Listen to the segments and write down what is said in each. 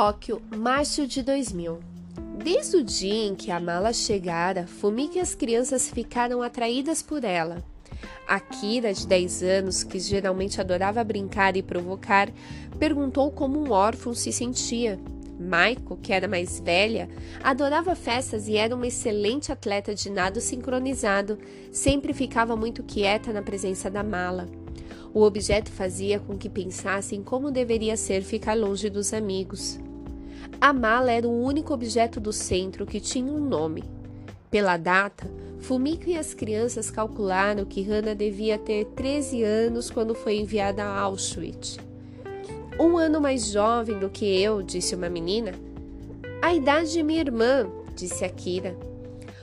Tóquio, março de 2000. Desde o dia em que a mala chegara, Fumika e as crianças ficaram atraídas por ela. Akira, de 10 anos, que geralmente adorava brincar e provocar, perguntou como um órfão se sentia. Maiko, que era mais velha, adorava festas e era uma excelente atleta de nado sincronizado, sempre ficava muito quieta na presença da mala. O objeto fazia com que pensassem como deveria ser ficar longe dos amigos. A mala era o único objeto do centro que tinha um nome. Pela data, Fumiko e as crianças calcularam que Hannah devia ter 13 anos quando foi enviada a Auschwitz. Um ano mais jovem do que eu, disse uma menina. A idade de minha irmã, disse Akira.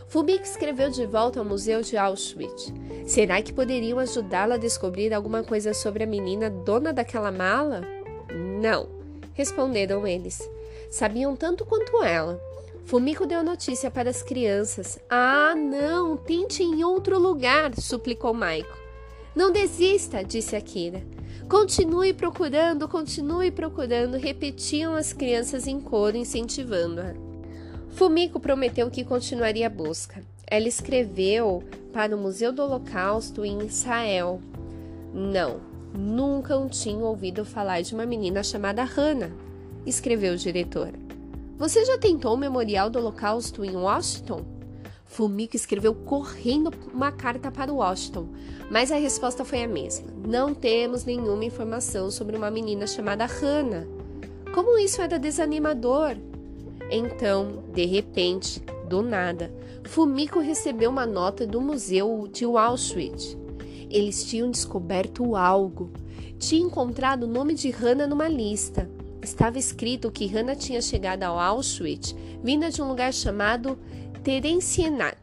Fumiko escreveu de volta ao Museu de Auschwitz. Será que poderiam ajudá-la a descobrir alguma coisa sobre a menina dona daquela mala? Não, responderam eles. Sabiam tanto quanto ela. Fumiko deu notícia para as crianças. Ah, não, tente em outro lugar, suplicou Maiko. Não desista, disse Akira. Continue procurando, continue procurando, repetiam as crianças em coro, incentivando-a. Fumiko prometeu que continuaria a busca. Ela escreveu para o Museu do Holocausto em Israel. Não, nunca tinha ouvido falar de uma menina chamada Hannah, escreveu o diretor. Você já tentou o Memorial do Holocausto em Washington? Fumiko escreveu correndo uma carta para Washington, mas a resposta foi a mesma. Não temos nenhuma informação sobre uma menina chamada Hannah. Como isso era desanimador! Então, de repente, do nada, Fumiko recebeu uma nota do museu de Auschwitz. Eles tinham descoberto algo. Tinha encontrado o nome de Hannah numa lista. Estava escrito que Hannah tinha chegado ao Auschwitz vinda de um lugar chamado Terencienat.